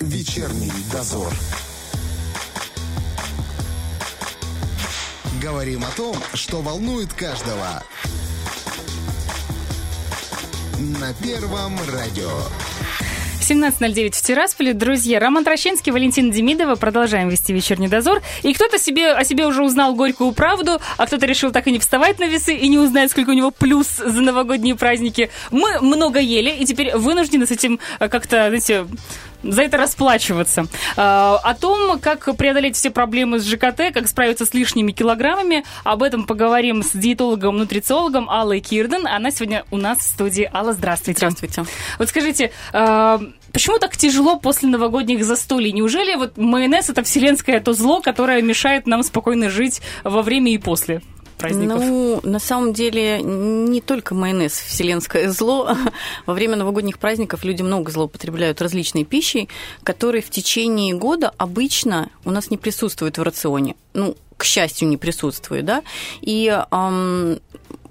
Вечерний дозор. Говорим о том, что волнует каждого. На Первом радио. 17.09 в Тирасполе. Друзья, Роман Трощинский, Валентина Демидова. Продолжаем вести вечерний дозор. И кто-то себе, о себе уже узнал горькую правду, а кто-то решил так и не вставать на весы и не узнает, сколько у него плюс за новогодние праздники. Мы много ели, и теперь вынуждены с этим э, как-то, знаете, за это расплачиваться. А, о том, как преодолеть все проблемы с ЖКТ, как справиться с лишними килограммами, об этом поговорим с диетологом, нутрициологом Аллой Кирден. Она сегодня у нас в студии. Алла, здравствуйте. Здравствуйте. Вот скажите, а, почему так тяжело после новогодних застолий? Неужели вот майонез это вселенское то зло, которое мешает нам спокойно жить во время и после? Праздников? Ну, на самом деле, не только майонез вселенское зло. Во время новогодних праздников люди много злоупотребляют различной пищей, которые в течение года обычно у нас не присутствуют в рационе. Ну, к счастью, не присутствует, да, и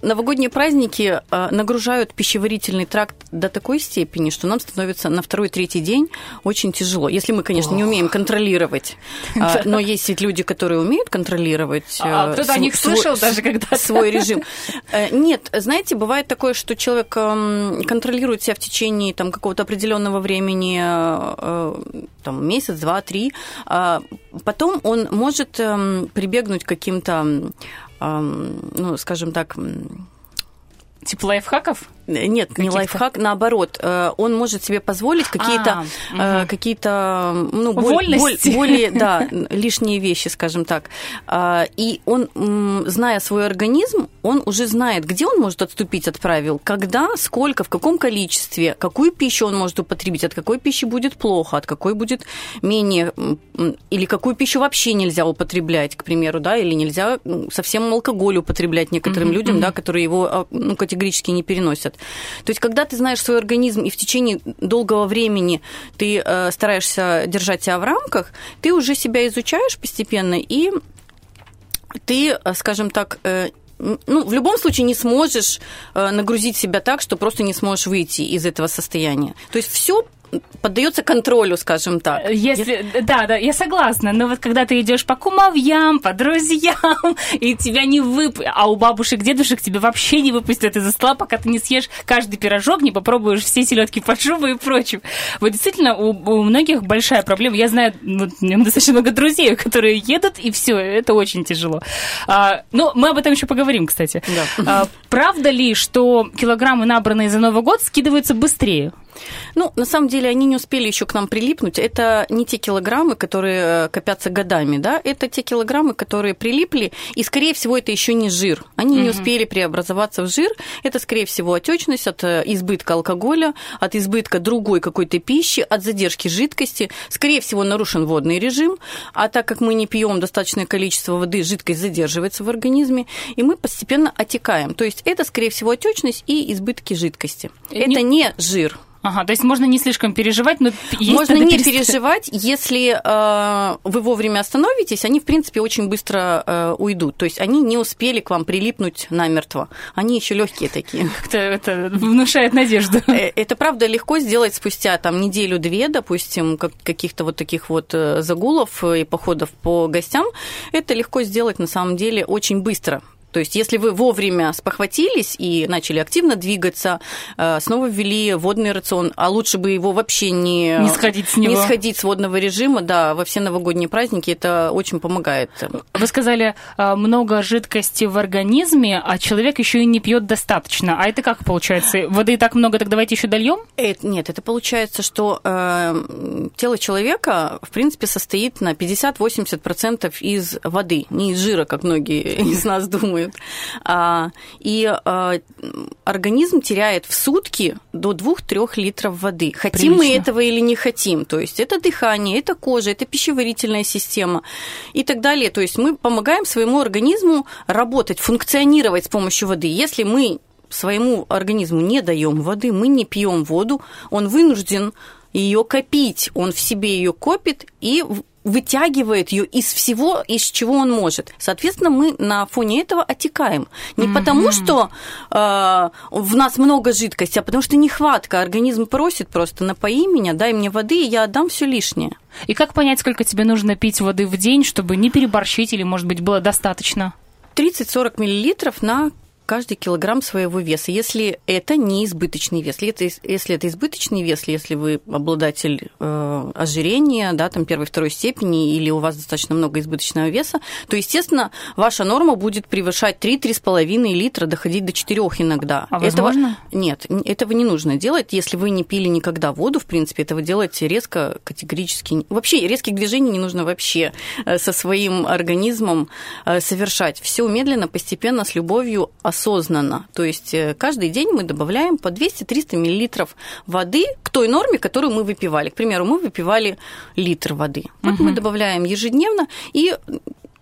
новогодние праздники э, нагружают пищеварительный тракт до такой степени, что нам становится на второй-третий день очень тяжело. Если мы, конечно, не умеем контролировать. А, но есть ведь люди, которые умеют контролировать. А кто-то о них слышал даже когда Свой режим. Э, нет, знаете, бывает такое, что человек эм, контролирует себя в течение там, какого-то определенного времени, э, там, месяц, два, три. Потом он может эм, прибегнуть к каким-то ну, скажем так, Типа лайфхаков? Нет, не лайфхак, наоборот, э, он может себе позволить какие-то а, угу. какие-то ну более, более да лишние вещи, скажем так. А, и он, зная свой организм, он уже знает, где он может отступить от правил, когда, сколько, в каком количестве, какую пищу он может употребить, от какой пищи будет плохо, от какой будет менее, или какую пищу вообще нельзя употреблять, к примеру, да, или нельзя совсем алкоголь употреблять некоторым угу, людям, угу. да, которые его а, ну, категорически не переносят. То есть, когда ты знаешь свой организм и в течение долгого времени ты э, стараешься держать себя в рамках, ты уже себя изучаешь постепенно и ты, э, скажем так, э, ну, в любом случае не сможешь э, нагрузить себя так, что просто не сможешь выйти из этого состояния. То есть все поддается контролю, скажем так. Если, я... Да, да, я согласна. Но вот когда ты идешь по кумовьям, по друзьям, и тебя не вып... А у бабушек, дедушек тебя вообще не выпустят из-за стола, пока ты не съешь каждый пирожок, не попробуешь все селедки под шубой и прочим. Вот действительно, у, у многих большая проблема. Я знаю, вот, у меня достаточно много друзей, которые едут, и все, это очень тяжело. А, ну, мы об этом еще поговорим, кстати. Да. А, правда ли, что килограммы, набранные за Новый год, скидываются быстрее? Ну, на самом деле, они не успели еще к нам прилипнуть. Это не те килограммы, которые э, копятся годами, да, это те килограммы, которые прилипли, и, скорее всего, это еще не жир. Они угу. не успели преобразоваться в жир. Это, скорее всего, отечность от э, избытка алкоголя, от избытка другой какой-то пищи, от задержки жидкости. Скорее всего, нарушен водный режим, а так как мы не пьем достаточное количество воды, жидкость задерживается в организме, и мы постепенно отекаем. То есть это, скорее всего, отечность и избытки жидкости. Это не, не жир. Ага, то есть можно не слишком переживать, но есть можно не перест... переживать, если э, вы вовремя остановитесь, они в принципе очень быстро э, уйдут, то есть они не успели к вам прилипнуть намертво, они еще легкие такие. Как-то это внушает надежду. Э, это правда легко сделать спустя там неделю-две, допустим, как каких-то вот таких вот э, загулов и походов по гостям, это легко сделать на самом деле очень быстро, то есть, если вы вовремя спохватились и начали активно двигаться, э, снова ввели водный рацион, а лучше бы его вообще не, не, сходить, с него. не сходить с водного режима, да, во все новогодние праздники это очень помогает. Вы сказали, э, много жидкости в организме, а человек еще и не пьет достаточно. А это как получается? Воды так много, так давайте еще дольем? Это, нет, это получается, что э, тело человека, в принципе, состоит на 50-80% из воды, не из жира, как многие из нас думают думают. А, и а, организм теряет в сутки до 2-3 литров воды. Хотим Прилично. мы этого или не хотим. То есть это дыхание, это кожа, это пищеварительная система и так далее. То есть мы помогаем своему организму работать, функционировать с помощью воды. Если мы своему организму не даем воды, мы не пьем воду, он вынужден ее копить, он в себе ее копит и вытягивает ее из всего, из чего он может. Соответственно, мы на фоне этого отекаем. Не mm-hmm. потому, что э, в нас много жидкости, а потому что нехватка. Организм просит просто напои меня, дай мне воды, и я отдам все лишнее. И как понять, сколько тебе нужно пить воды в день, чтобы не переборщить или, может быть, было достаточно? 30-40 миллилитров на каждый килограмм своего веса, если это не избыточный вес. Если это, если это избыточный вес, если вы обладатель э, ожирения, да, там первой, второй степени, или у вас достаточно много избыточного веса, то, естественно, ваша норма будет превышать 3-3,5 литра, доходить до 4 иногда. А возможно? Этого, нет, этого не нужно делать, если вы не пили никогда воду, в принципе, этого делать резко, категорически. Вообще резких движений не нужно вообще э, со своим организмом э, совершать. Все медленно, постепенно, с любовью, осознанно. То есть э, каждый день мы добавляем по 200-300 мл воды к той норме, которую мы выпивали. К примеру, мы выпивали литр воды. Вот угу. мы добавляем ежедневно, и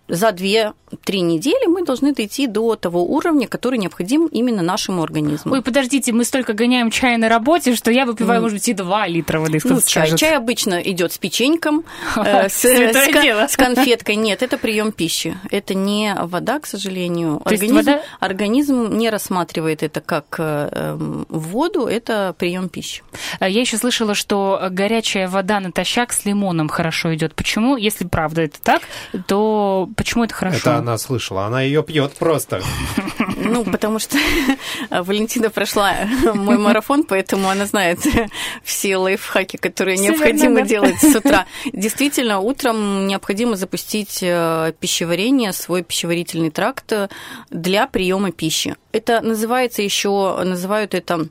за 2-3 недели мы должны дойти до того уровня, который необходим именно нашему организму. Ой, подождите, мы столько гоняем чай на работе, что я выпиваю, mm. может быть, и 2 литра воды. Ну, чай. чай обычно идет с печеньком, э, с конфеткой. Нет, это прием пищи. Это не вода, к сожалению. Организм не рассматривает это как э, эм, воду, это прием пищи. Я еще слышала, что горячая вода натощак с лимоном хорошо идет. Почему? Если правда это так, то Почему это хорошо? Это она слышала, она ее пьет просто. Ну, потому что Валентина прошла мой марафон, поэтому она знает все лайфхаки, которые необходимо делать с утра. Действительно, утром необходимо запустить э, пищеварение, свой пищеварительный тракт для приема пищи. Это называется еще, называют это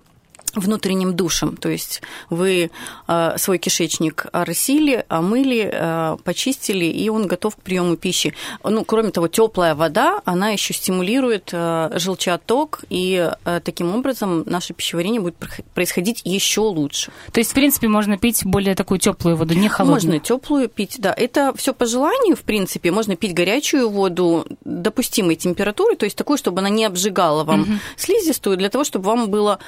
внутренним душем. То есть вы э, свой кишечник оросили, омыли, э, почистили, и он готов к приему пищи. Ну, кроме того, теплая вода, она еще стимулирует э, желчеотток, и таким образом наше пищеварение будет происходить еще лучше. То есть, в принципе, можно пить более такую теплую воду, не холодную? Можно теплую пить, да. Это все по желанию, в принципе. Можно пить горячую воду допустимой температуры, то есть такую, чтобы она не обжигала вам угу. слизистую, для того, чтобы вам было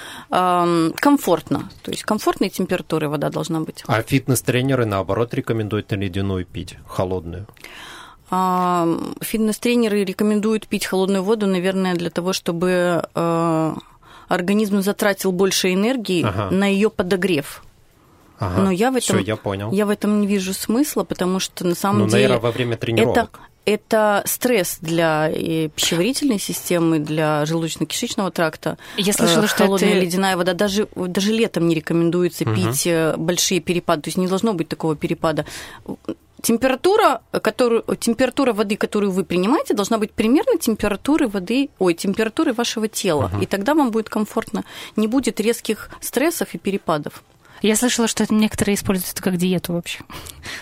комфортно. То есть комфортной температуры вода должна быть. А фитнес-тренеры, наоборот, рекомендуют ледяную пить, холодную? А, фитнес-тренеры рекомендуют пить холодную воду, наверное, для того, чтобы э, организм затратил больше энергии ага. на ее подогрев. Ага, Но я в этом, всё, я понял. Я в этом не вижу смысла, потому что на самом ну, деле... наверное, во время тренировок. Это, это стресс для пищеварительной системы, для желудочно-кишечного тракта. Я слышала, э, что холодная это... ледяная вода. Даже, даже летом не рекомендуется угу. пить э, большие перепады, то есть не должно быть такого перепада. Температура, которую, температура воды, которую вы принимаете, должна быть примерно температуры воды, ой, температуры вашего тела. Угу. И тогда вам будет комфортно. Не будет резких стрессов и перепадов. Я слышала, что это некоторые используют это как диету вообще.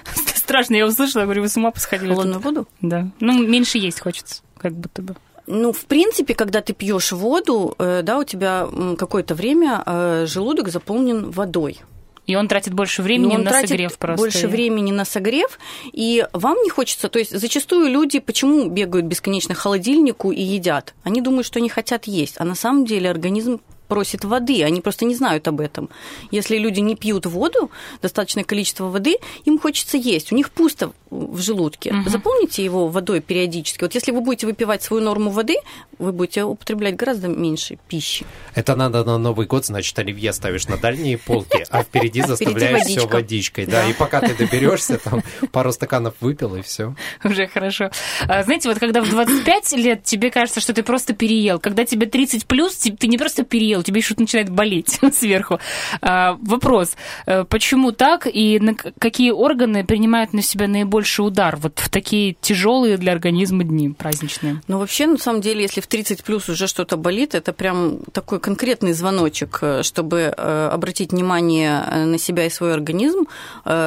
Страшно, я услышала, я говорю, вы с ума посходили. Холодную воду? Да. Ну, меньше есть хочется, как будто бы. Ну, в принципе, когда ты пьешь воду, э, да, у тебя какое-то время э, желудок заполнен водой. И он тратит больше времени он на согрев просто. Больше времени на согрев, и вам не хочется. То есть зачастую люди почему бегают бесконечно к холодильнику и едят? Они думают, что они хотят есть, а на самом деле организм просит воды, они просто не знают об этом. Если люди не пьют воду, достаточное количество воды, им хочется есть, у них пусто в желудке. Угу. Заполните его водой периодически. Вот если вы будете выпивать свою норму воды, вы будете употреблять гораздо меньше пищи. Это надо на Новый год, значит, оливье ставишь на дальние полки, а впереди заставляешь все водичкой. Да, и пока ты доберешься, там пару стаканов выпил, и все. Уже хорошо. А, знаете, вот когда в 25 лет тебе кажется, что ты просто переел, когда тебе 30 плюс, ты не просто переел, тебе что-то начинает болеть сверху. А, вопрос, э, почему так и на какие органы принимают на себя наибольший удар вот в такие тяжелые для организма дни праздничные? Ну, вообще, на самом деле, если в 30 плюс уже что-то болит, это прям такой конкретный звоночек, э, чтобы э, обратить внимание на себя и свой организм,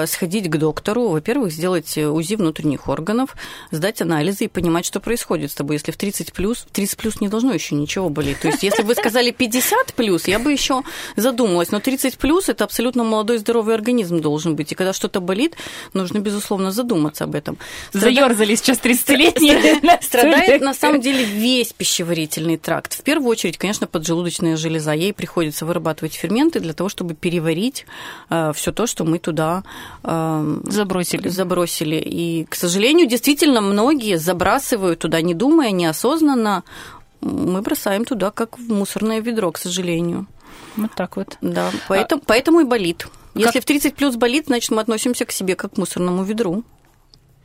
сходить к доктору, во-первых, сделать УЗИ внутренних органов, сдать анализы и понимать, что происходит с тобой. Если в 30 плюс, в 30 плюс не должно еще ничего болеть. То есть, если вы сказали 50, 50 плюс, я бы еще задумалась. Но 30 плюс это абсолютно молодой здоровый организм должен быть. И когда что-то болит, нужно, безусловно, задуматься об этом. Заерзали сейчас 30-летние. Страдает на самом деле весь пищеварительный тракт. В первую очередь, конечно, поджелудочная железа. Ей приходится вырабатывать ферменты для того, чтобы переварить э, все то, что мы туда э, забросили. забросили. И, к сожалению, действительно, многие забрасывают туда, не думая, неосознанно. Мы бросаем туда, как в мусорное ведро, к сожалению. Вот так вот. Да, поэтому, а... поэтому и болит. Если как... в 30 плюс болит, значит, мы относимся к себе как к мусорному ведру.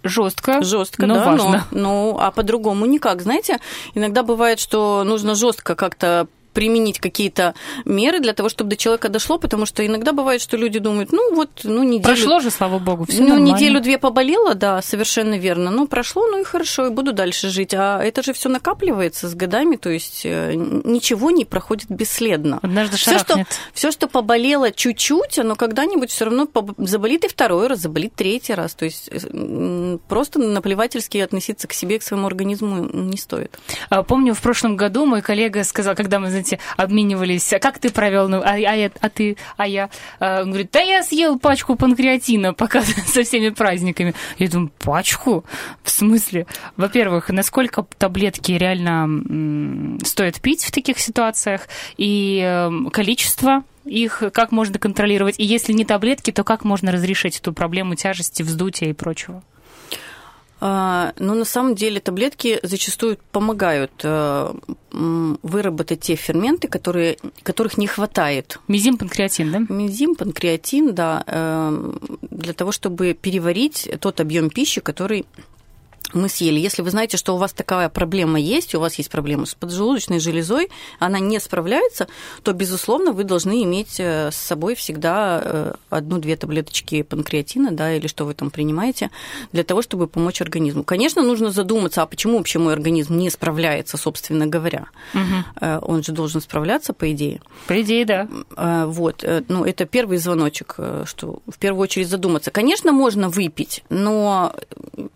Жестко. Жестко, но да, важно. Но, ну, а по-другому никак. Знаете, иногда бывает, что нужно жестко как-то применить какие-то меры для того, чтобы до человека дошло, потому что иногда бывает, что люди думают, ну вот, ну неделю... Прошло же, слава богу, все Ну, неделю-две поболело, да, совершенно верно. Ну, прошло, ну и хорошо, и буду дальше жить. А это же все накапливается с годами, то есть э, ничего не проходит бесследно. Однажды все, что, все, что поболело чуть-чуть, оно когда-нибудь все равно заболит и второй раз, заболит третий раз. То есть э, просто наплевательски относиться к себе, к своему организму не стоит. А, помню, в прошлом году мой коллега сказал, когда мы знаете, обменивались, а как ты провел, ну, а, а, а ты, а я? А, он говорит, да я съел пачку панкреатина пока со всеми праздниками. Я думаю, пачку? В смысле? Во-первых, насколько таблетки реально стоит пить в таких ситуациях, и эм, количество их как можно контролировать, и если не таблетки, то как можно разрешить эту проблему тяжести, вздутия и прочего? А, но на самом деле таблетки зачастую помогают э, выработать те ферменты, которые, которых не хватает. Мизим, панкреатин, да? Мизим, панкреатин, да, э, для того, чтобы переварить тот объем пищи, который мы съели. Если вы знаете, что у вас такая проблема есть, у вас есть проблема с поджелудочной железой, она не справляется, то, безусловно, вы должны иметь э, с собой всегда э, одну-две таблеточки панкреатина, да, или что вы там принимаете, для того, чтобы помочь организму. Конечно, нужно задуматься, а почему вообще мой организм не справляется, собственно говоря. Угу. Он же должен справляться, по идее. По идее, да. Вот, ну, это первый звоночек, что в первую очередь задуматься. Конечно, можно выпить, но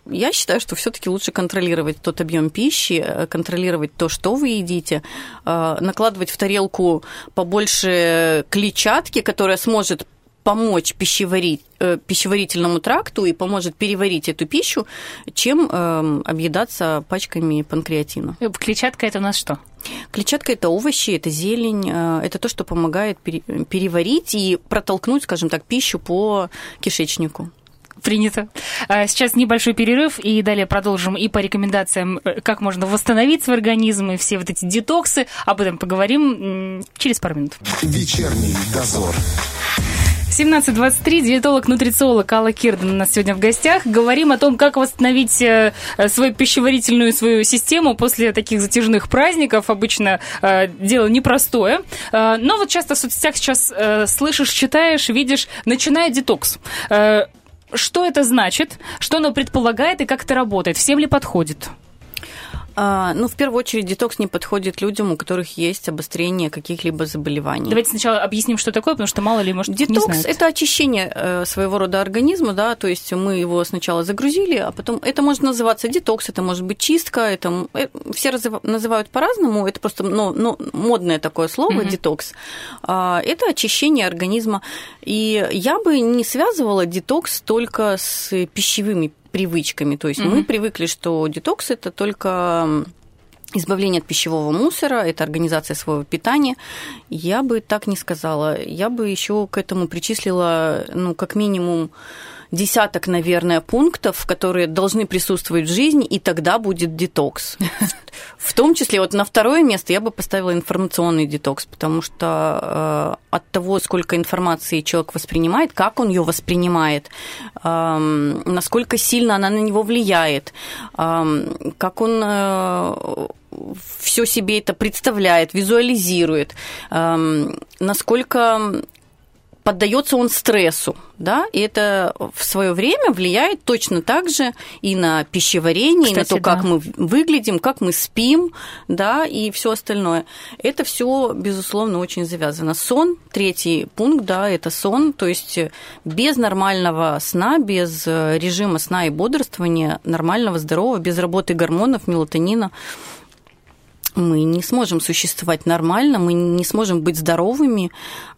я считаю, что все-таки лучше контролировать тот объем пищи, э, контролировать то, что вы едите, э, накладывать в тарелку побольше клетчатки, которая сможет помочь пищеварить, э, пищеварительному тракту и поможет переварить эту пищу, чем э, объедаться пачками панкреатина. Клетчатка это у нас что? Клетчатка это овощи, это зелень, э, это то, что помогает переварить и протолкнуть, скажем так, пищу по кишечнику. Принято. А, сейчас небольшой перерыв, и далее продолжим и по рекомендациям, э, как можно восстановить свой организм, и все вот эти детоксы. Об этом поговорим через пару минут. Вечерний дозор. 17.23, диетолог-нутрициолог Алла Кирден у нас сегодня в гостях. Говорим о том, как восстановить э, свою пищеварительную свою систему после таких затяжных праздников. Обычно э, дело непростое. Но вот часто в соцсетях сейчас слышишь, читаешь, видишь, начинает детокс. Что это значит? Что оно предполагает и как это работает? Всем ли подходит? А, ну, в первую очередь, детокс не подходит людям, у которых есть обострение каких-либо заболеваний. Давайте сначала объясним, что такое, потому что мало ли, может, Детокс это очищение э, своего рода организма, да, то есть мы его сначала загрузили, а потом это может называться детокс, это может быть чистка, это э, все называют по-разному, это просто ну, ну, модное такое слово mm-hmm. детокс. А, это очищение организма, и я бы не связывала детокс только с пищевыми привычками. То есть mm-hmm. мы привыкли, что детокс это только избавление от пищевого мусора, это организация своего питания. Я бы так не сказала. Я бы еще к этому причислила, ну, как минимум, десяток, наверное, пунктов, которые должны присутствовать в жизни, и тогда будет детокс. В том числе вот на второе место я бы поставила информационный детокс, потому что э, от того, сколько информации человек воспринимает, как он ее воспринимает, э, насколько сильно она на него влияет, э, как он э, все себе это представляет, визуализирует, э, насколько поддается он стрессу, да, и это в свое время влияет точно так же и на пищеварение, Кстати, и на то, как да. мы выглядим, как мы спим, да, и все остальное. Это все, безусловно, очень завязано. Сон, третий пункт, да, это сон, то есть без нормального сна, без режима сна и бодрствования, нормального, здорового, без работы гормонов, мелатонина, мы не сможем существовать нормально, мы не сможем быть здоровыми.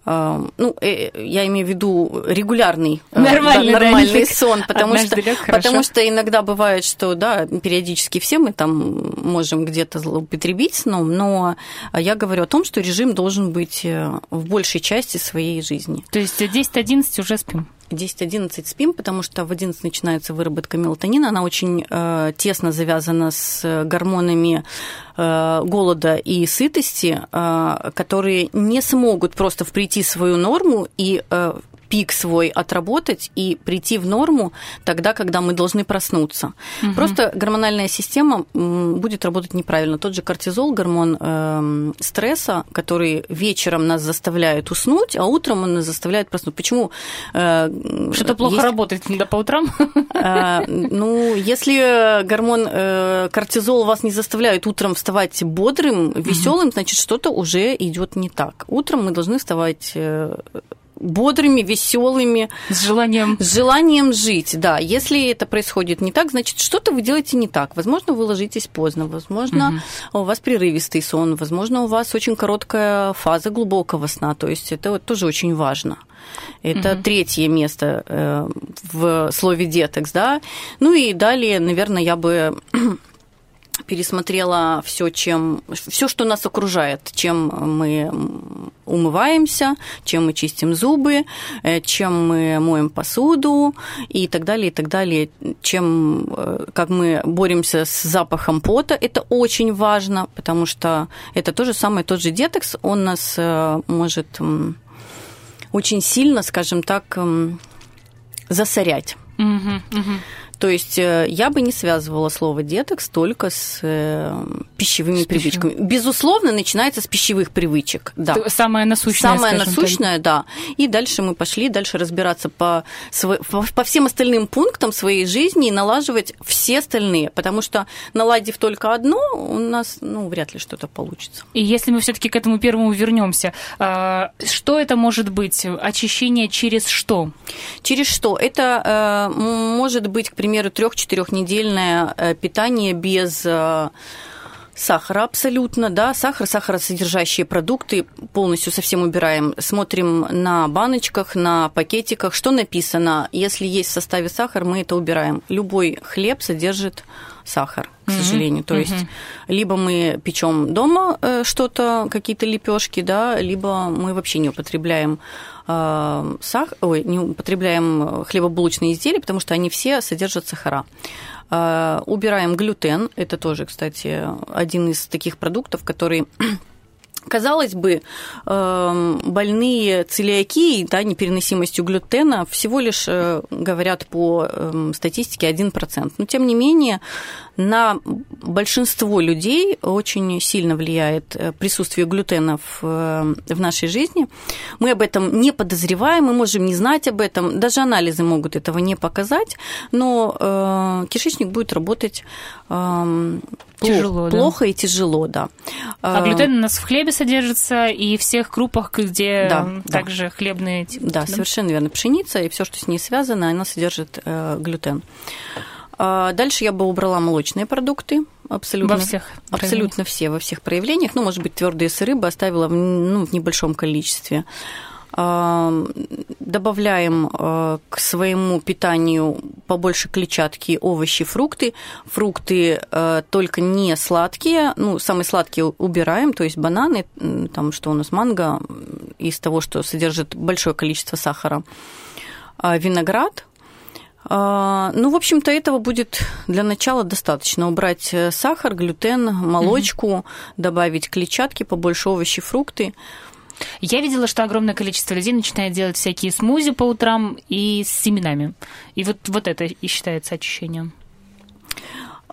Ну, э, я имею в виду регулярный нормальный, да, нормальный да, сон, потому что, потому что иногда бывает, что да, периодически все мы там можем где-то злоупотребить сном, но я говорю о том, что режим должен быть э, в большей части своей жизни. То есть 10-11 уже спим? 10-11 спим, потому что в 11 начинается выработка мелатонина. Она очень э, тесно завязана с гормонами э, голода и сытости, э, которые не смогут просто прийти в свою норму и э, пик свой отработать и прийти в норму тогда, когда мы должны проснуться. Угу. Просто гормональная система будет работать неправильно. Тот же кортизол, гормон э, стресса, который вечером нас заставляет уснуть, а утром он нас заставляет проснуться. Почему? Э, Что-то плохо есть... работает да, по утрам? Э, ну, если гормон э, кортизол вас не заставляет утром вставать бодрым, веселым, угу. значит, что-то уже идет не так. Утром мы должны вставать э, бодрыми, веселыми. С желанием. С желанием жить, да. Если это происходит не так, значит, что-то вы делаете не так. Возможно, вы ложитесь поздно, возможно, угу. у вас прерывистый сон, возможно, у вас очень короткая фаза глубокого сна. То есть это вот тоже очень важно. Это угу. третье место э, в слове детекс, да. Ну и далее, наверное, я бы пересмотрела все, чем все, что нас окружает, чем мы умываемся, чем мы чистим зубы, э, чем мы моем посуду и так далее, и так далее, чем э, как мы боремся с запахом пота, это очень важно, потому что это то же самое, тот же детокс, он нас э, может очень сильно, скажем так, засорять. Угу, угу. То есть э, я бы не связывала слово детокс только с э, пищевыми с привычками. Пищевым. Безусловно, начинается с пищевых привычек. Да. Самое насущное. Самое насущное, так. да. И дальше мы пошли дальше разбираться по, по всем остальным пунктам своей жизни и налаживать все остальные. Потому что наладив только одно, у нас ну, вряд ли что-то получится. И если мы все-таки к этому первому вернемся, а, что это может быть? Очищение через что? Через что? Это э, может быть, к примеру, примеру, трех-четырехнедельное э, питание без э, сахара абсолютно, да, сахар, сахаросодержащие продукты полностью совсем убираем. Смотрим на баночках, на пакетиках, что написано. Если есть в составе сахар, мы это убираем. Любой хлеб содержит сахар, к сожалению. Mm-hmm. То есть mm-hmm. либо мы печем дома э, что-то, какие-то лепешки, да, либо мы вообще не употребляем Э, сах... Ой, не употребляем хлебобулочные изделия, потому что они все содержат сахара. Э, убираем глютен. Это тоже, кстати, один из таких продуктов, который Казалось бы, эм, больные целиакией, да, непереносимостью глютена всего лишь э, говорят по эм, статистике 1%. Но, тем не менее, на большинство людей очень сильно влияет э, присутствие глютена в, э, в нашей жизни. Мы об этом не подозреваем, мы можем не знать об этом, даже анализы могут этого не показать, но э, кишечник будет работать э, тяжело, плохо да? и тяжело, да. А глютен у нас в хлебе содержится и в всех крупах, где да, также да. хлебные типы. Да, да, совершенно верно. Пшеница и все, что с ней связано, она содержит э, глютен. А дальше я бы убрала молочные продукты. Абсолютно, во всех абсолютно все, во всех проявлениях. Ну, может быть, твердые сыры бы оставила ну, в небольшом количестве. А, добавляем а, к своему питанию побольше клетчатки, овощи, фрукты. Фрукты только не сладкие, ну, самые сладкие убираем, то есть бананы, там что у нас, манго, из того, что содержит большое количество сахара. Виноград – ну, в общем-то, этого будет для начала достаточно. Убрать э, сахар, глютен, молочку, угу. добавить клетчатки, побольше овощи, фрукты. Я видела, что огромное количество людей начинает делать всякие смузи по утрам и с семенами. И вот, вот это и считается очищением.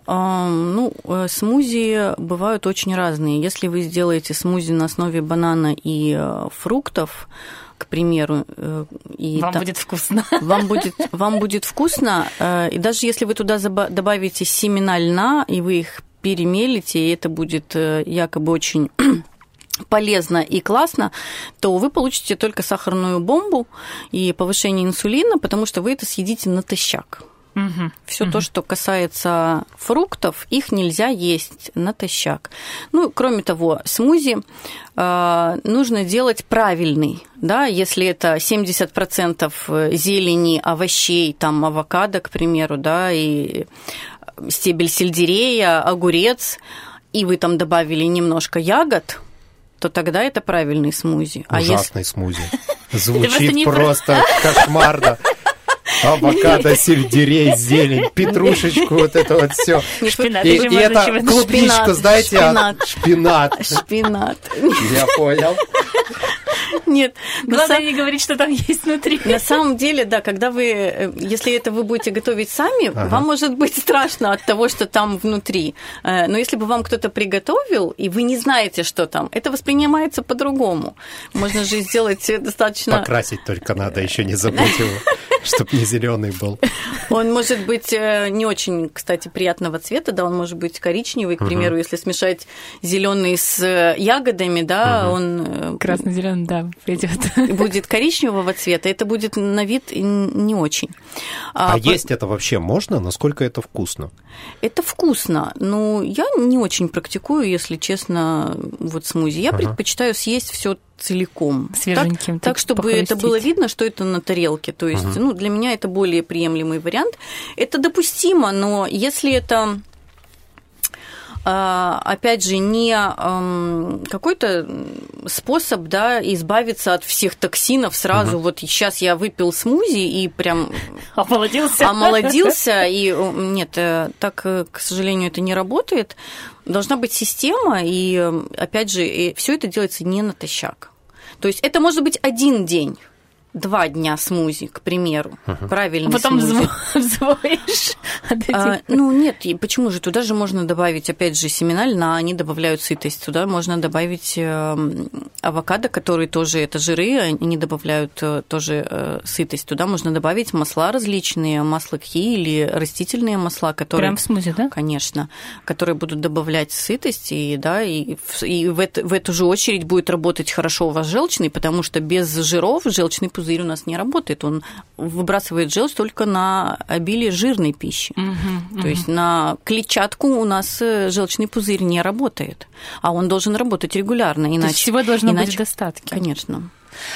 Ну, э, смузи бывают очень разные. Если вы сделаете смузи на основе банана и э, фруктов, к примеру. Э, и вам та... будет вкусно. Вам будет, вам будет вкусно. И даже если вы туда добавите семена льна, и вы их перемелите, и это будет якобы очень полезно и классно, то вы получите только сахарную бомбу и повышение инсулина, потому что вы это съедите натощак. Угу. Все угу. то, что касается фруктов, их нельзя есть натощак. Ну, кроме того, смузи э, нужно делать правильный. Да, если это 70% зелени, овощей, там авокадо, к примеру, да, и стебель сельдерея, огурец, и вы там добавили немножко ягод, то тогда это правильный смузи. Ужасный а если... смузи. Звучит просто кошмарно. Авокадо, сельдерей, зелень, петрушечку, вот это вот все. Шпинат. И, и это клубничку, знаете, шпинат. шпинат. Шпинат. Я понял. Нет. Главное не говорить, что там есть внутри. На самом деле, да, когда вы, э, если это вы будете готовить сами, ага. вам может быть страшно от того, что там внутри. Э, но если бы вам кто-то приготовил, и вы не знаете, что там, это воспринимается по-другому. Можно же сделать достаточно... Покрасить только надо, еще не забудь его, чтобы не зеленый был. Он может быть э, не очень, кстати, приятного цвета, да, он может быть коричневый, к примеру, угу. если смешать зеленый с ягодами, да, угу. он... Красно-зеленый, да, придет. Будет коричневого цвета, это будет на вид не очень. А, а по... есть это вообще можно? Насколько это вкусно? Это вкусно. Ну, я не очень практикую, если честно, вот смузи. Я ага. предпочитаю съесть все целиком. Свеженьким. Так, так чтобы это было видно, что это на тарелке. То есть, ага. ну, для меня это более приемлемый вариант. Это допустимо, но если это а, опять же, не какой-то способ да, избавиться от всех токсинов сразу. Угу. Вот сейчас я выпил смузи и прям... Омолодился. Омолодился. И нет, э, так, э, к сожалению, это не работает. Должна быть система, и опять же, все это делается не натощак. То есть это может быть один день два дня смузи, к примеру, uh-huh. правильно. Потом смузи. взвоишь. А, ну нет, почему же? Туда же можно добавить, опять же, семена льна, они добавляют сытость. Туда можно добавить эм, авокадо, которые тоже это жиры, они добавляют э, тоже э, сытость. Туда можно добавить масла различные, масло кхи или растительные масла, которые... Прям в смузи, да? Конечно, которые будут добавлять сытость, и, да, и, и в, это, в эту же очередь будет работать хорошо у вас желчный, потому что без жиров желчный пузырь пузырь у нас не работает, он выбрасывает желчь только на обилие жирной пищи. Угу, угу. То есть на клетчатку у нас э, желчный пузырь не работает, а он должен работать регулярно, иначе... То есть всего должно иначе, быть в достатке. Конечно.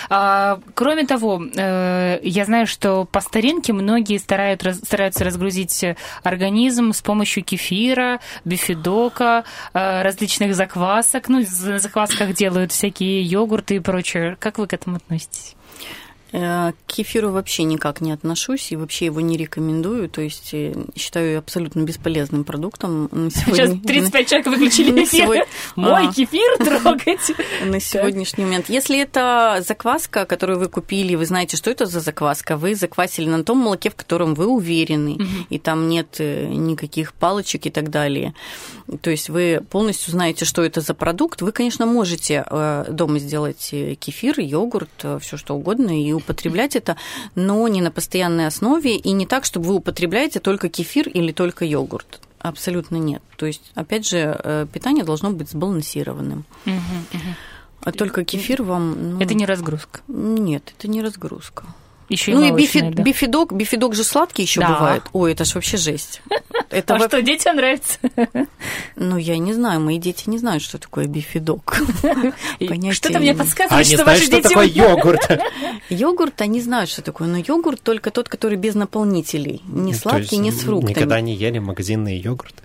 А, кроме того, э, я знаю, что по старинке многие старают, стараются разгрузить организм с помощью кефира, бифидока, э, различных заквасок. Ну, в заквасках делают всякие йогурты и прочее. Как вы к этому относитесь? Э, к кефиру вообще никак не отношусь и вообще его не рекомендую. То есть э, считаю его бесполезным продуктом. Сегодня... Сейчас 35 человек выключили эфир. Мой а. кефир трогать. На сегодняшний момент. Если это закваска, которую вы купили, вы знаете, что это за закваска, вы заквасили на том молоке, в котором вы уверены, и там нет э, никаких палочек и так далее. То есть вы полностью знаете, что это за продукт. Вы, конечно, можете дома сделать кефир, йогурт, все что угодно, и употреблять это, но не на постоянной основе и не так, чтобы вы употребляете только кефир или только йогурт. Абсолютно нет. То есть, опять же, э, питание должно быть сбалансированным. А только кефир вам... Ну, это не разгрузка. Нет, это не разгрузка. Еще ну и, и бифи, да? бифидок, бифидок же сладкий еще да. бывает. Ой, это ж вообще жесть. Это а во... что, детям нравится? Ну, я не знаю, мои дети не знают, что такое бифидок. Что-то мне подсказывает, что ваши дети... что такое йогурт. Йогурт, они знают, что такое, но йогурт только тот, который без наполнителей. Не сладкий, не с фруктами. Никогда не ели магазинные йогурты?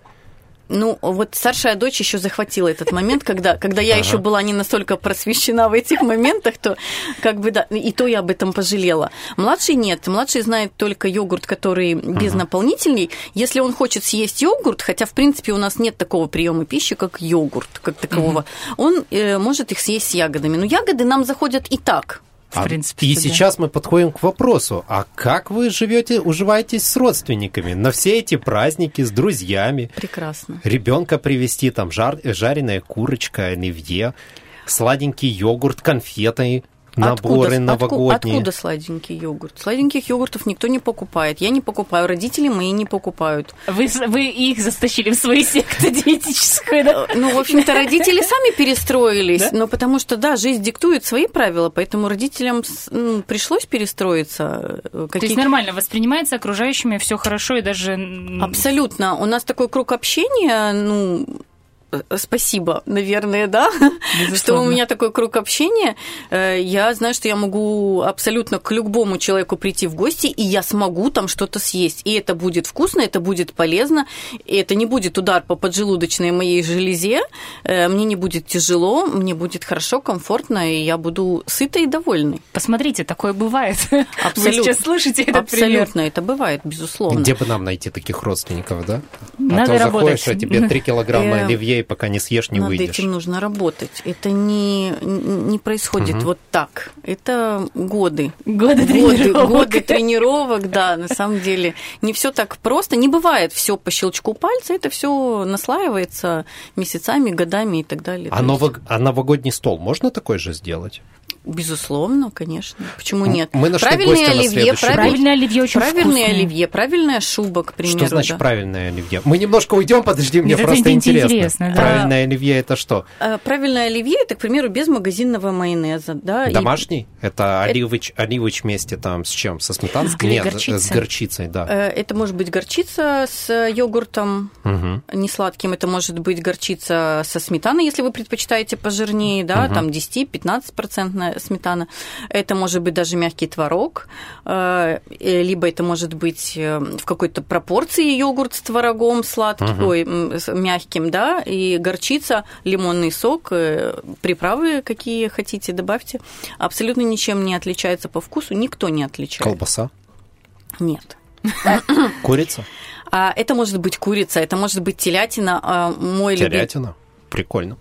Ну, вот старшая дочь еще захватила этот момент, когда, когда я ага. еще была не настолько просвещена в этих моментах, то как бы да, и то я об этом пожалела. Младший нет, младший знает только йогурт, который без ага. наполнителей. Если он хочет съесть йогурт, хотя в принципе у нас нет такого приема пищи, как йогурт, как такового, ага. он э, может их съесть с ягодами. Но ягоды нам заходят и так. В а, принципе, и да. сейчас мы подходим к вопросу, а как вы живете, уживаетесь с родственниками на все эти праздники с друзьями? Прекрасно. Ребенка привезти, там жар, жареная курочка, оливье, сладенький йогурт, конфеты. Наборы откуда, новогодние. Откуда сладенький йогурт? Сладеньких йогуртов никто не покупает. Я не покупаю, родители мои не покупают. Вы, вы их застащили в свои секты диетическую, да? Ну, в общем-то, родители сами перестроились. Да? Но потому что, да, жизнь диктует свои правила, поэтому родителям пришлось перестроиться. Какие... Э, То есть нормально воспринимается окружающими все хорошо и даже... Абсолютно. У нас такой круг общения, ну, Э, спасибо, наверное, да, Безусловно. что у меня такой круг общения. Э, я знаю, что я могу абсолютно к любому человеку прийти в гости, и я смогу там что-то съесть. И это будет вкусно, это будет полезно, и это не будет удар по поджелудочной моей железе, э, мне не будет тяжело, мне будет хорошо, комфортно, и я буду сытой и довольной. Посмотрите, такое бывает. Абсолютно. Вы сейчас слышите этот Абсолютно, пример. это бывает, безусловно. Где бы нам найти таких родственников, да? Надо а то работать. заходишь, а тебе 3 килограмма оливье и пока не съешь, не Над выйдешь. Над этим нужно работать. Это не, не происходит угу. вот так. Это годы. Годы, годы тренировок. Годы тренировок, да, на самом деле. Не все так просто. Не бывает все по щелчку пальца. Это все наслаивается месяцами, годами и так далее. А, новог... а новогодний стол можно такой же сделать? Безусловно, конечно. Почему нет? Мы нашли правильное оливье, правиль... правильное оливье очень Правильное вкусное. оливье, правильная шуба, к примеру. Что значит да. правильное оливье? Мы немножко уйдем, подожди, мне это просто интересно. интересно да. Правильное оливье это что? А, правильное оливье это, к примеру, без магазинного майонеза, да. Домашний? И... Это оливыч, оливыч вместе там с чем? Со сметаной? С нет, горчицей. с горчицей, да. Э, это может быть горчица с йогуртом угу. не сладким, это может быть горчица со сметаной, если вы предпочитаете пожирнее, да, угу. там 10-15% сметана. Это может быть даже мягкий творог, э, либо это может быть э, в какой-то пропорции йогурт с творогом сладким, угу. ой, мягким, да, и горчица, лимонный сок, э, приправы какие хотите добавьте. Абсолютно ничем не отличается по вкусу, никто не отличает. Колбаса? Нет. Курица? А, это может быть курица, это может быть телятина. А, мой телятина? Любим... Прикольно.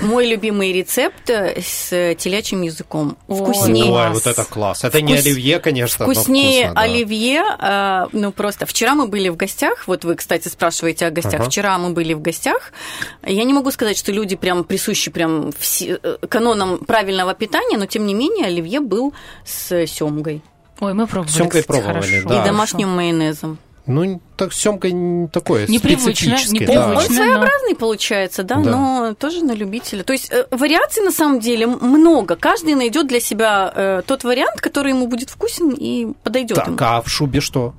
Мой любимый рецепт э, с телячьим языком. Вкуснее. Ой, вот это класс. Это Вкус... не оливье, конечно, Вкуснее вкусно, да. оливье. А, ну, просто вчера мы были в гостях. Вот вы, кстати, спрашиваете о гостях. Ага. Вчера мы были в гостях. Я не могу сказать, что люди прям присущи прям все, э, канонам правильного питания, но тем не менее оливье был с семгой. Ой, мы пробовали. С семгой пробовали, да. И домашним майонезом. Ну, так съемка такое непривычно, специфическое. Да. Он своеобразный но... получается, да, да, но тоже на любителя. То есть э, вариаций на самом деле много. Каждый найдет для себя э, тот вариант, который ему будет вкусен и подойдет. Так, ему. а в шубе что?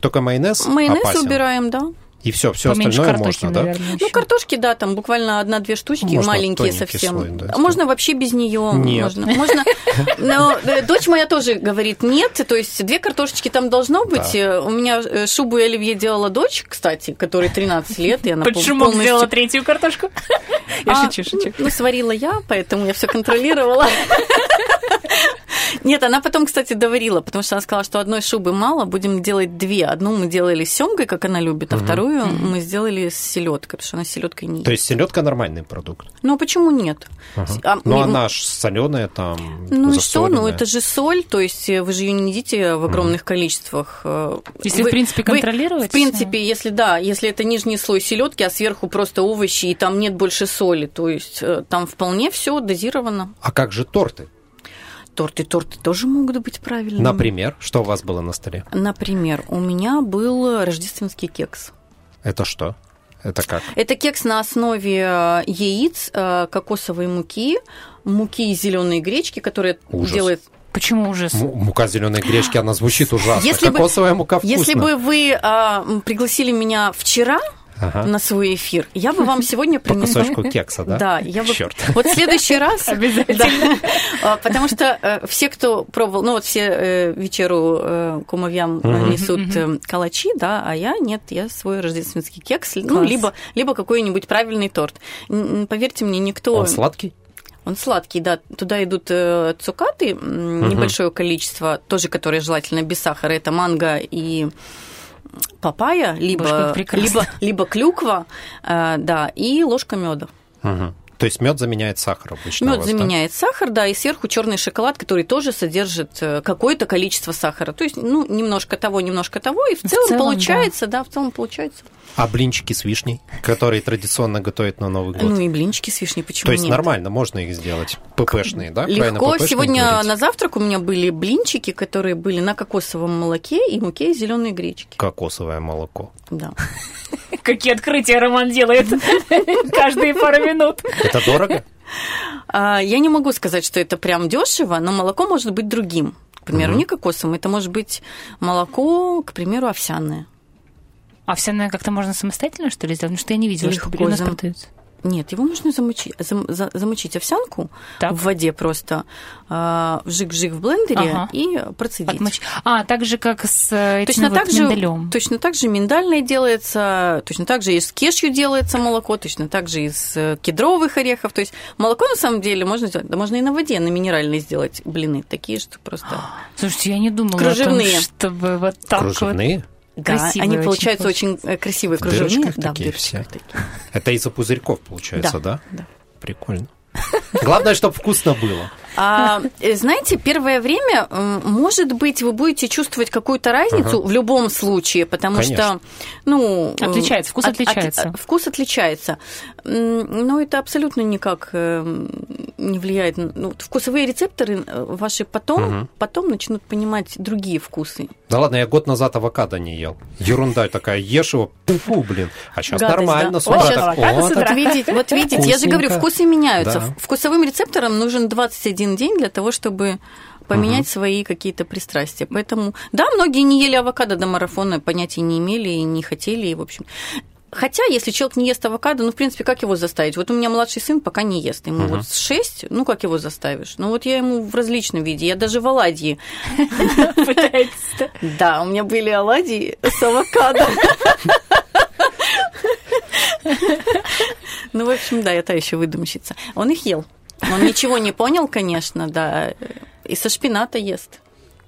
Только майонез? Майонез опасен? убираем, да. И все, все остальное можно, да? Наверное, ну, картошки, да, там буквально одна-две штучки, можно маленькие совсем. Слой, да, можно вообще без нее. Нет. Можно, можно. Но э, дочь моя тоже говорит нет, то есть две картошечки там должно быть. Да. У меня э, шубу и оливье делала дочь, кстати, которой 13 лет. И она Почему полностью... сделала третью картошку? Я а, шучу, шучу. Ну, сварила я, поэтому я все контролировала. Нет, она потом, кстати, доварила, потому что она сказала, что одной шубы мало, будем делать две. Одну мы делали с семгой, как она любит, а угу. Вторую угу. мы сделали с селедкой, потому что она селедкой не То есть селедка нормальный продукт? Ну, а почему нет? Ага. А, ну, она ж соленая там. Ну и что? Ну, это же соль, то есть вы же ее не едите в огромных угу. количествах. Э, если, вы, в принципе, контролировать. в принципе, если да, если это нижний слой селедки, а сверху просто овощи, и там нет больше соли, то есть э, там вполне все дозировано. А как же торты? торты. Торты тоже могут быть правильными. Например, что у вас было на столе? Например, у меня был рождественский кекс. Это что? Это как? Это кекс на основе э, яиц, э, кокосовой муки, муки зеленой гречки, которая Ужас. делает Почему ужас? М- мука зеленой гречки, она звучит ужасно. Если Кокосовая бы, мука вкусная. Если бы вы а, пригласили меня вчера, ага. на свой эфир. Я бы вам сегодня принесла... По кусочку кекса, да? Да. Я бы... Черт. Вот в следующий раз... Обязательно. Да. Потому что э, все, кто пробовал... Ну, вот все э, вечеру э, кумовьям несут калачи, да, а я нет, я свой рождественский кекс, ну, либо, либо какой-нибудь правильный торт. Поверьте мне, никто... Он сладкий? Он сладкий, да. Туда идут цукаты, небольшое количество, тоже которые желательно без сахара. Это манго и папайя, либо, либо, либо клюква, э, да, и ложка меда. Угу. То есть мед заменяет сахар обычно. Мед заменяет да? сахар, да, и сверху черный шоколад, который тоже содержит э, какое-то количество сахара. То есть, ну, немножко того, немножко того, и в целом, в целом получается, да. да, в целом получается. А блинчики с вишней, которые традиционно готовят на Новый год? Ну и блинчики с вишней, почему То есть нет? нормально, можно их сделать ППшные, да? Легко. Сегодня на завтрак у меня были блинчики, которые были на кокосовом молоке и муке из зеленой гречки. Кокосовое молоко. Да. Какие открытия Роман делает каждые пару минут. Это дорого? А, я не могу сказать, что это прям дешево, но молоко может быть другим. К примеру, не кокосовым, это может быть молоко, к примеру, овсяное. Овсяное как-то можно самостоятельно, что ли, сделать? Потому что я не видела, Легко что у нас зам- продается. Нет, его нужно замочить, зам- за- замочить овсянку Так. в воде просто, а, вжик-вжик в блендере Ага. и процедить. Отмочь. А, так же, как с э, этим Точно вот так, же, миндалем. точно так же миндальное делается, точно так же и с кешью делается молоко, точно так же из э, кедровых орехов. То есть молоко на самом деле можно сделать, да можно и на воде, на минеральной сделать блины, такие, что просто... Слушайте, я не думала Кружевные. о том, чтобы вот так Кружевные? Да, Красивые они очень получаются очень, э, красивые В кружевные. дырочках да, в такие дырочках все. такие. Это из-за пузырьков, получается, да? да. Прикольно. Главное, чтобы вкусно было. А, э, знаете, первое время, может быть, вы будете чувствовать какую-то разницу в любом случае, потому Конечно. что, ну... Отличается, вкус от- от- отличается. вкус отличается. Но это абсолютно никак э, не влияет. на- Ну, вкусовые рецепторы э, ваши потом, потом начнут понимать другие вкусы. Да ладно, я год назад авокадо не ел. Ерунда такая, ешь его, фу, блин. А сейчас Гадость, нормально, да. с утра О, так, Вот видите, вот видите, я же говорю, вкусы меняются. Да. Вкусовым рецепторам нужен 21 день для того, чтобы поменять свои какие-то пристрастия. Поэтому, да, многие не ели авокадо до марафона, понятия не имели и не хотели, и, в общем... Хотя, если человек не ест авокадо, ну, в принципе, как его заставить? Вот у меня младший сын пока не ест. Ему вот с 6, ну, как его заставишь? Ну, вот я ему в различном виде. Я даже в оладьи. пытается. Да, у меня были оладьи с авокадо. Ну, в общем, да, я та еще выдумщица. Он их ел. Он ничего не понял, конечно, да. И со шпината ест.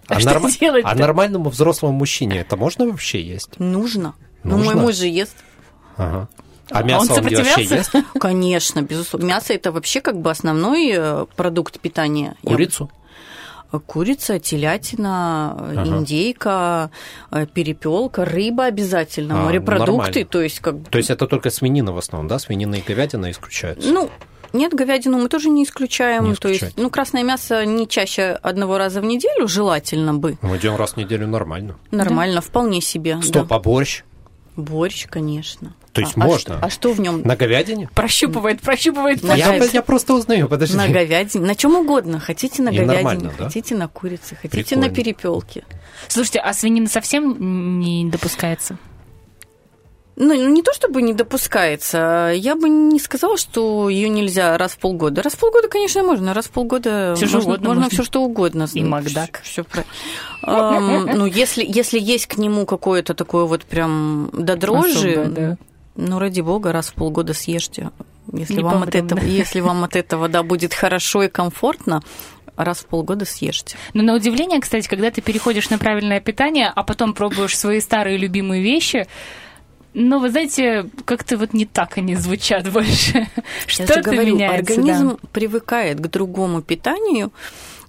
А, что делать-то? а нормальному взрослому мужчине это можно вообще есть? Нужно. Ну, мой муж же ест. Ага. А А мясо он он, вообще ест? Конечно, безусловно. Мясо это вообще как бы основной э, продукт питания. Курицу? Курица, телятина, Ага. индейка, перепелка, рыба обязательно, А, морепродукты, нормально. то есть как бы То есть это только свинина в основном, да? Свинина и говядина исключаются? Ну, нет, говядину мы тоже не исключаем. Не То есть, ну, красное мясо не чаще одного раза в неделю желательно бы. Мы идем раз в неделю нормально. Нормально, вполне себе. Стоп, да. а борщ? Борщ, конечно. То есть А- а можно? что- А что, в нем? На говядине? Прощупывает, прощупывает. Я, я просто узнаю, подожди. На говядине, на чем угодно. Хотите на И говядине, да? хотите на курице, хотите Прикольно. на перепелке. Слушайте, а свинина совсем не допускается? Ну, не то чтобы не допускается, я бы не сказала, что ее нельзя раз в полгода. Раз в полгода, конечно, можно. Раз в полгода что можно, угодно можно можно. все что угодно. И Макдак. Все про... Ам, ну, если, если есть к нему какое-то такое вот прям до дрожи, Особое, да. ну, ради бога, раз в полгода съешьте. Если Не вам, от этого, если вам от этого да, будет хорошо и комфортно, раз в полгода съешьте. Но на удивление, кстати, когда ты переходишь на правильное питание, а потом пробуешь свои старые любимые вещи, ну, вы знаете, как-то вот не так они звучат больше. Я Что-то говорю, меняется, организм привыкает к другому питанию,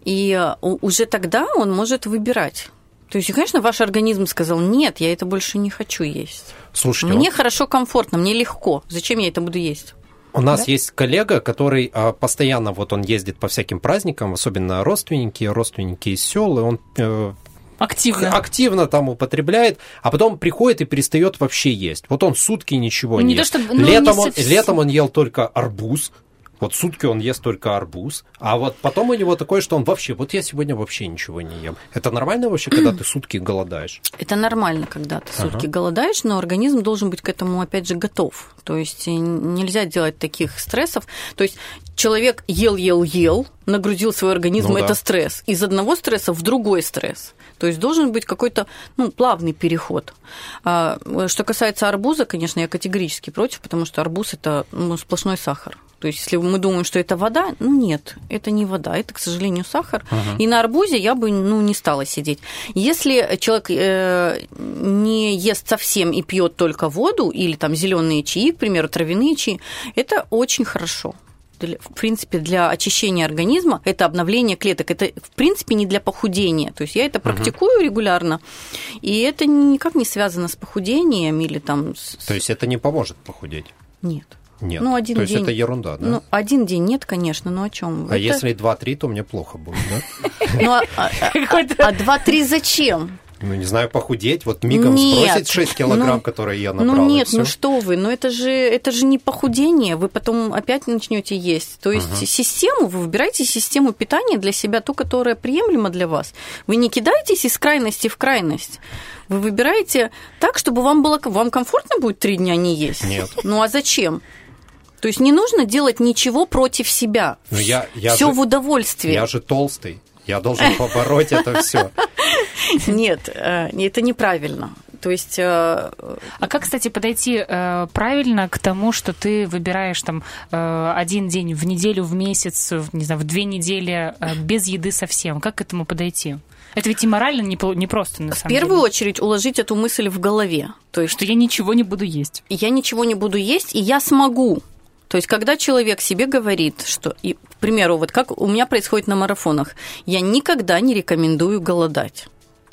и э, уже тогда он может выбирать. То есть, конечно, ваш организм сказал, нет, я это больше не хочу есть. Слушайте, Мне вот хорошо, комфортно, мне легко. Зачем я это буду есть? у нас есть коллега, который а, постоянно вот он ездит по всяким праздникам, особенно родственники, родственники из сел, и он э, да. Активно. активно там употребляет, а потом приходит и перестает вообще есть. Вот он сутки ничего Ну, не, не то ест. чтобы- ну, летом, не он, совсем. летом он ел только арбуз. Вот сутки он ест только арбуз, а вот потом у него такое, что он вообще, вот я сегодня вообще ничего не ем. Это нормально вообще, когда ты сутки голодаешь? Это нормально, когда ты Ага. сутки голодаешь, но организм должен быть к этому, опять же, готов. То есть э, нельзя делать таких стрессов. То есть человек ел, ел, ел, нагрузил свой организм, Ну да. это стресс. Из одного стресса в другой стресс. То есть должен быть какой-то ну, плавный переход. А, что касается арбуза, конечно, я категорически против, потому что арбуз это ну, сплошной сахар. То есть, если мы думаем, что это вода, ну нет, это не вода, это, к сожалению, сахар. И на арбузе я бы ну, не стала сидеть. Если человек э, не ест совсем и пьет только воду, или там зеленые чаи, к примеру, травяные чаи, это очень хорошо. в принципе, для очищения организма, это обновление клеток. Это, в принципе, не для похудения. То есть я это практикую угу. регулярно, и это никак не связано с похудением или там... С... То есть это не поможет похудеть? Нет. Нет. Ну, один То день... есть это ерунда, да? Ну, один день нет, конечно, но о чем? А это... если два-три, то мне плохо будет, да? Ну, а, а, а два-три зачем? ну, не знаю, похудеть, вот мигом нет, сбросить 6 килограмм, ну, которые я набрал. Ну нет, ну что вы, ну это же, это же не похудение, вы потом опять начнете есть. То есть угу. систему, вы выбираете систему питания для себя, ту, которая приемлема для вас. Вы не кидаетесь из крайности в крайность. Вы выбираете так, чтобы вам было вам комфортно будет три дня не есть. Нет. Ну а зачем? То есть не нужно делать ничего против себя. Но я, я все же, в удовольствии. Я же толстый. Я должен побороть это все. Нет, э, это неправильно. То есть... Э, а как, кстати, подойти э, правильно к тому, что ты выбираешь там один день в неделю, в месяц, не знаю, в две недели без еды совсем? Как к этому подойти? Это ведь и морально не, не просто, на самом деле. В первую очередь уложить эту мысль в голове. То есть, что я ничего не буду есть. Я ничего не буду есть, и я смогу. То есть, когда человек себе говорит, что, и, к примеру, вот как у меня происходит на марафонах, я никогда не рекомендую голодать.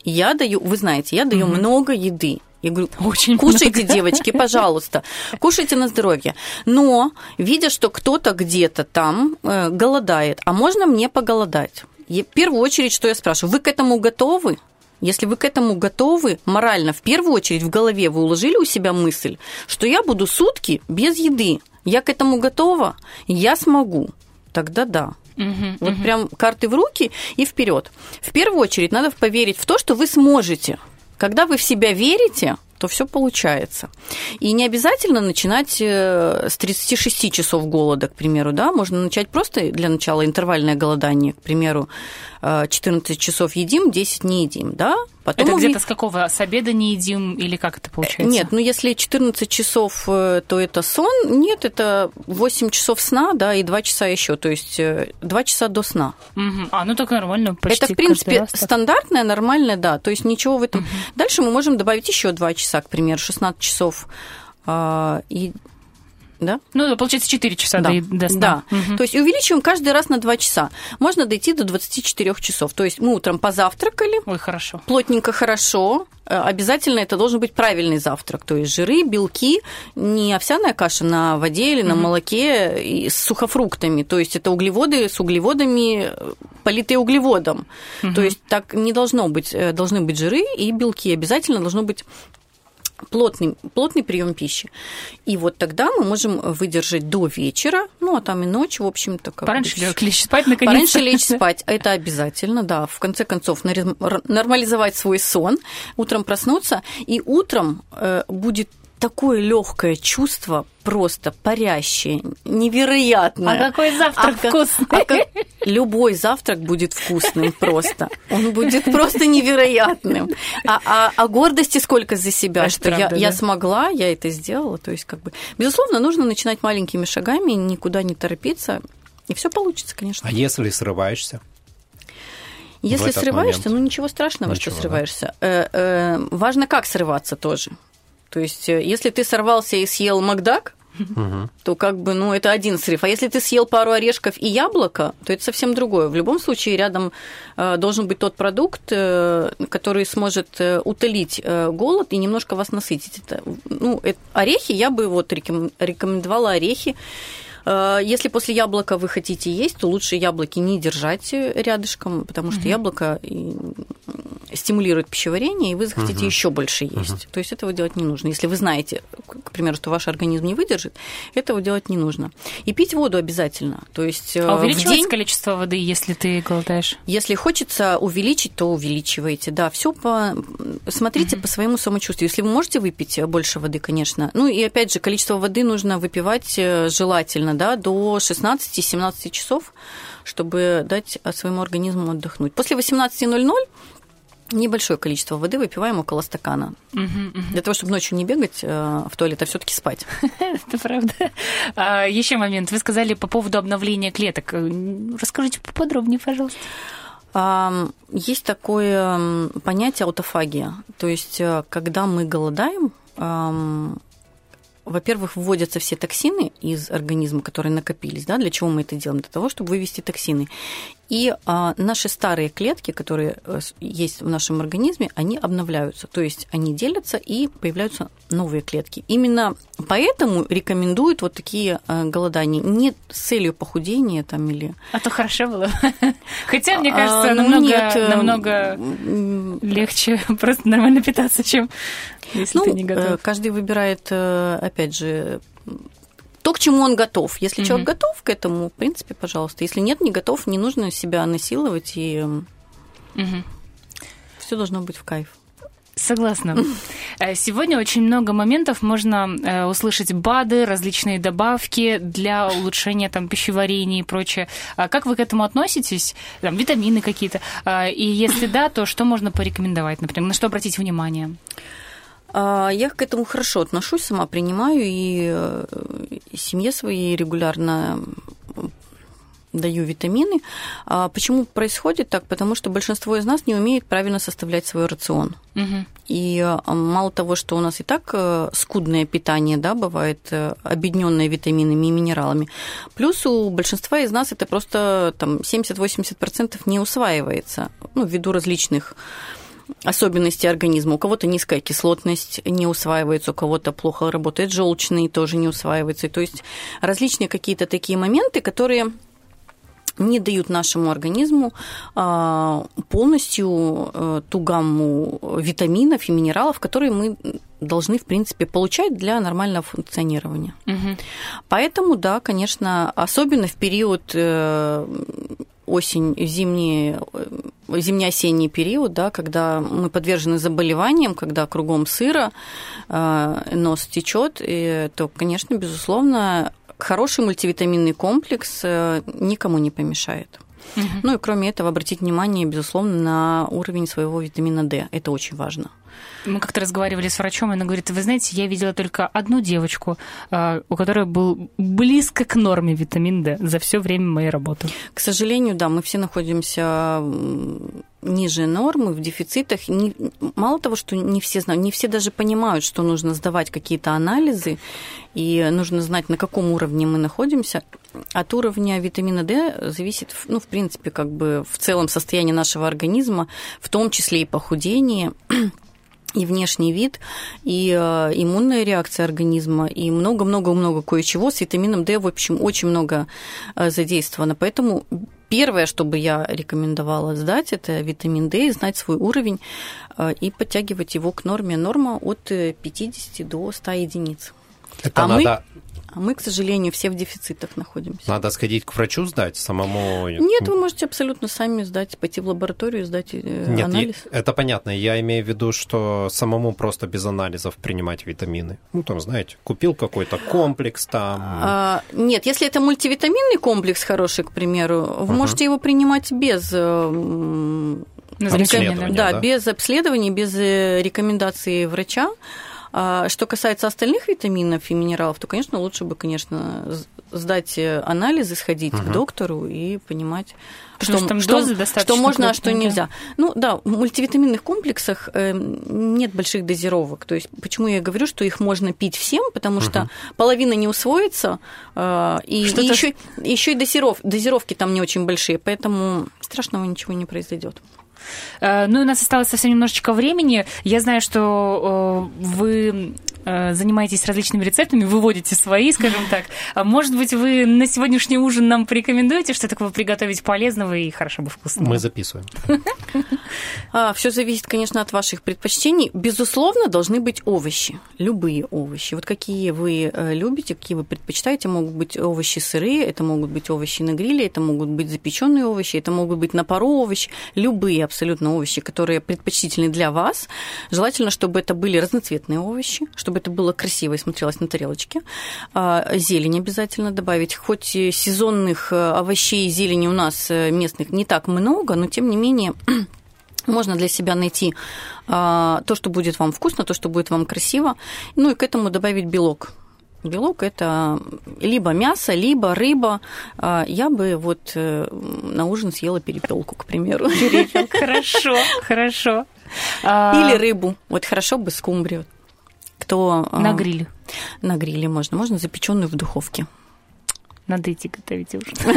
Я даю, вы знаете, я даю mm-hmm. много еды. Я говорю, очень кушайте, много. девочки, пожалуйста, кушайте на здоровье. Но, видя, что кто-то где-то там э, голодает, а можно мне поголодать? И в первую очередь, что я спрашиваю, вы к этому готовы? Если вы к этому готовы, морально, в первую очередь в голове вы уложили у себя мысль, что я буду сутки без еды. Я к этому готова, я смогу. Тогда да. Угу, вот угу. прям карты в руки и вперед. В первую очередь надо поверить в то, что вы сможете. Когда вы в себя верите, то все получается. И не обязательно начинать э, с 36 часов голода, к примеру, да, можно начать просто для начала интервальное голодание, к примеру, 14 э, часов едим, 10 не едим, да, Потом это где-то с какого? С обеда не едим или как это получается? Нет, ну если 14 часов, э, то это сон. Нет, это 8 часов сна, да, и 2 часа еще, то есть 2 часа до сна. Угу. А, ну так нормально, почти Это, в принципе, раз, стандартное, нормальное, да, то есть ничего в этом. Угу. Дальше мы можем добавить еще 2 часа, к примеру, 16 часов а, и да? Ну, получается 4 часа да. до, до сна. Да. Угу. То есть увеличиваем каждый раз на 2 часа. Можно дойти до 24 часов. То есть мы утром позавтракали. Ой, хорошо. Плотненько, хорошо. Э, обязательно это должен быть правильный завтрак. То есть жиры, белки, не овсяная каша на воде или на угу. молоке и с сухофруктами. То есть это углеводы с углеводами, э, политые углеводом. Угу. То есть так не должно быть. Э, должны быть жиры и белки. Обязательно должно быть плотный, плотный прием пищи. И вот тогда мы можем выдержать до вечера, ну, а там и ночь, в общем-то. Как Пораньше бы, лечь спать, наконец Пораньше лечь спать, это обязательно, да. В конце концов, нормализовать свой сон, утром проснуться, и утром э, будет такое легкое чувство, просто парящее, невероятное. А какой завтрак а вкусный! А как, любой завтрак будет вкусным просто. Он будет просто невероятным. А, а, а гордости сколько за себя, это что правда, я, да? я смогла, я это сделала. То есть, как бы, безусловно, нужно начинать маленькими шагами, никуда не торопиться, и все получится, конечно. А если срываешься? Если срываешься, момент? ну ничего страшного, ничего, что срываешься. Да? Э, э, важно, как срываться тоже. То есть, э, если ты сорвался и съел Макдак, угу. то как бы, ну, это один срыв. А если ты съел пару орешков и яблоко, то это совсем другое. В любом случае, рядом э, должен быть тот продукт, э, который сможет утолить голод и немножко вас насытить. Это, ну, орехи, я бы вот рекомендовала орехи. Если после яблока вы хотите есть, то лучше яблоки не держать рядышком, потому что угу. яблоко стимулирует пищеварение, и вы захотите угу. еще больше есть. Угу. То есть этого делать не нужно. Если вы знаете, к примеру, что ваш организм не выдержит, этого делать не нужно. И пить воду обязательно. То есть а увеличивается день... количество воды, если ты голодаешь? Если хочется увеличить, то увеличиваете. Да, все по смотрите угу. по своему самочувствию. Если вы можете выпить больше воды, конечно. Ну и опять же, количество воды нужно выпивать э, желательно да, до 16-17 часов, чтобы дать своему организму отдохнуть. После 18.00 небольшое количество воды выпиваем около стакана. Угу, угу. Для того, чтобы ночью не бегать э, в туалет, а все-таки спать. Это правда. А, еще момент. Вы сказали по поводу обновления клеток. Расскажите поподробнее, пожалуйста. Есть такое понятие аутофагия. То есть, э, когда мы голодаем, во-первых, выводятся все токсины из организма, которые накопились. Да? Для чего мы это делаем? Для того, чтобы вывести токсины. И а, наши старые клетки, которые э, есть в нашем организме, они обновляются. То есть они делятся и появляются новые клетки. Именно поэтому рекомендуют вот такие а, голодания. Не с целью похудения там или... А то хорошо было. Хотя, мне кажется, а, намного, э, намного легче просто нормально питаться, чем если ну, ты не готов. Каждый выбирает, опять же, то, к чему он готов. Если угу. человек готов к этому, в принципе, пожалуйста. Если нет, не готов, не нужно себя насиловать, и угу. все должно быть в кайф. Согласна. Э, сегодня очень много моментов можно э, услышать БАДы, различные добавки для улучшения там, пищеварения и прочее. А как вы к этому относитесь? Там, витамины какие-то? А, и если да, то что можно порекомендовать, например? На что обратить внимание? А, я к этому хорошо отношусь, сама принимаю и э, семье своей регулярно даю витамины. А почему происходит так? Потому что большинство из нас не умеет правильно составлять свой рацион. Угу. И а, мало того, что у нас и так э, скудное питание, да, бывает э, объединенное витаминами и минералами, плюс у большинства из нас это просто там 70-80% не усваивается, ну, ввиду различных особенности организма. У кого-то низкая кислотность не усваивается, у кого-то плохо работает желчный, тоже не усваивается. То есть различные какие-то такие моменты, которые не дают нашему организму а, полностью э, ту гамму витаминов и минералов, которые мы должны, в принципе, получать для нормального функционирования. Угу. Поэтому, да, конечно, особенно в период э, осень, зимний, зимне-осенний период, да, когда мы подвержены заболеваниям, когда кругом сыро, э, нос течет, то, конечно, безусловно, хороший мультивитаминный комплекс э, никому не помешает. Угу. Ну и кроме этого обратить внимание, безусловно, на уровень своего витамина D. Это очень важно. Мы как-то разговаривали с врачом, и она говорит, вы знаете, я видела только одну девочку, а, у которой был близко к норме витамин D за все время моей работы. К сожалению, да, мы все находимся ниже нормы, в дефицитах. Не, мало того, что не все знают, не все даже понимают, что нужно сдавать какие-то анализы, и нужно знать, на каком уровне мы находимся. От уровня витамина D зависит, ну, в принципе, как бы в целом состояние нашего организма, в том числе и похудение, и внешний вид, и э, иммунная реакция организма, и много-много-много кое-чего. С витамином D, в общем, очень много э, задействовано. Поэтому первое, что бы я рекомендовала сдать, это витамин D, знать свой уровень э, и подтягивать его к норме. Норма от 50 до 100 единиц. Это а надо а мы, к сожалению, все в дефицитах находимся. Надо сходить к врачу сдать самому? Нет, вы можете абсолютно сами сдать, пойти в лабораторию, сдать э, Нет, анализ. это понятно. Я имею в виду, что самому просто без анализов принимать витамины. Ну, там, знаете, купил какой-то комплекс там. А, нет, если это мультивитаминный комплекс хороший, к примеру, вы uh можете его принимать без э, Обследования, да, да, без обследований, без э, рекомендации врача. А что касается остальных витаминов и минералов, то, конечно, лучше бы, конечно, сдать э, анализы, сходить угу. к доктору и понимать, что, что, что, что можно, а что нельзя. Ну да, в мультивитаминных комплексах э, нет больших дозировок. То есть почему я говорю, что их можно пить всем, потому угу. что половина не усвоится, э, и, и еще, еще и дозиров, дозировки там не очень большие, поэтому страшного ничего не произойдет. Э, ну и у нас осталось совсем немножечко времени. Я знаю, что э, вы э, занимаетесь различными рецептами, выводите свои, скажем так. А может быть, вы на сегодняшний ужин нам порекомендуете, что такого приготовить полезного и хорошо бы вкусного? Мы записываем. А, Все зависит, конечно, от ваших предпочтений. Безусловно, должны быть овощи, любые овощи. Вот какие вы любите, какие вы предпочитаете, могут быть овощи сырые, это могут быть овощи на гриле, это могут быть запеченные овощи, это могут быть на пару овощи, любые абсолютно овощи, которые предпочтительны для вас. Желательно, чтобы это были разноцветные овощи, чтобы это было красиво и смотрелось на тарелочке. А, зелень обязательно добавить. Хоть сезонных э, овощей и зелени у нас э, местных не так много, но тем не менее можно для себя найти а, то, что будет вам вкусно, то, что будет вам красиво. Ну и к этому добавить белок белок это либо мясо, либо рыба. А, я бы вот э, на ужин съела перепелку, к примеру. Хорошо, хорошо. А, Или рыбу. Вот хорошо бы скумбрию. Кто... А, на гриле. на гриле можно, можно запеченную в духовке. Надо идти готовить ужин.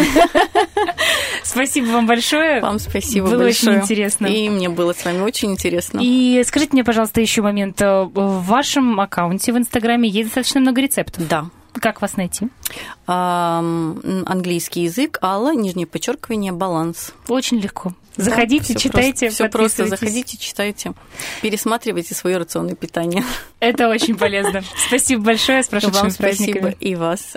Спасибо вам большое. Вам спасибо было большое. очень интересно. И мне было с вами очень интересно. И скажите мне, пожалуйста, еще момент. В вашем аккаунте в Инстаграме есть достаточно много рецептов. Да. Как вас найти? Английский язык, Алла, нижнее подчеркивание, баланс. Очень легко. Заходите, да, читайте, Все просто заходите, читайте, пересматривайте свое рационное питание. Это очень полезно. Спасибо большое, с прошедшими Вам спасибо и вас.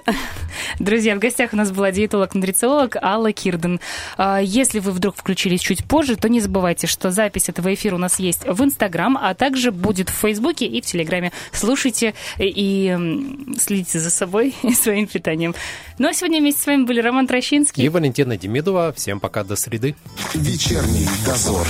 Друзья, в гостях у нас была диетолог-нутрициолог Алла Кирден. А, если вы вдруг включились чуть позже, то не забывайте, что запись этого эфира у нас есть в Инстаграм, а также будет в Фейсбуке и в Телеграме. Слушайте и следите за собой и своим питанием. Ну а сегодня вместе с вами были Роман Трощинский и Валентина Демидова. Всем пока, до среды. Вечерний дозор.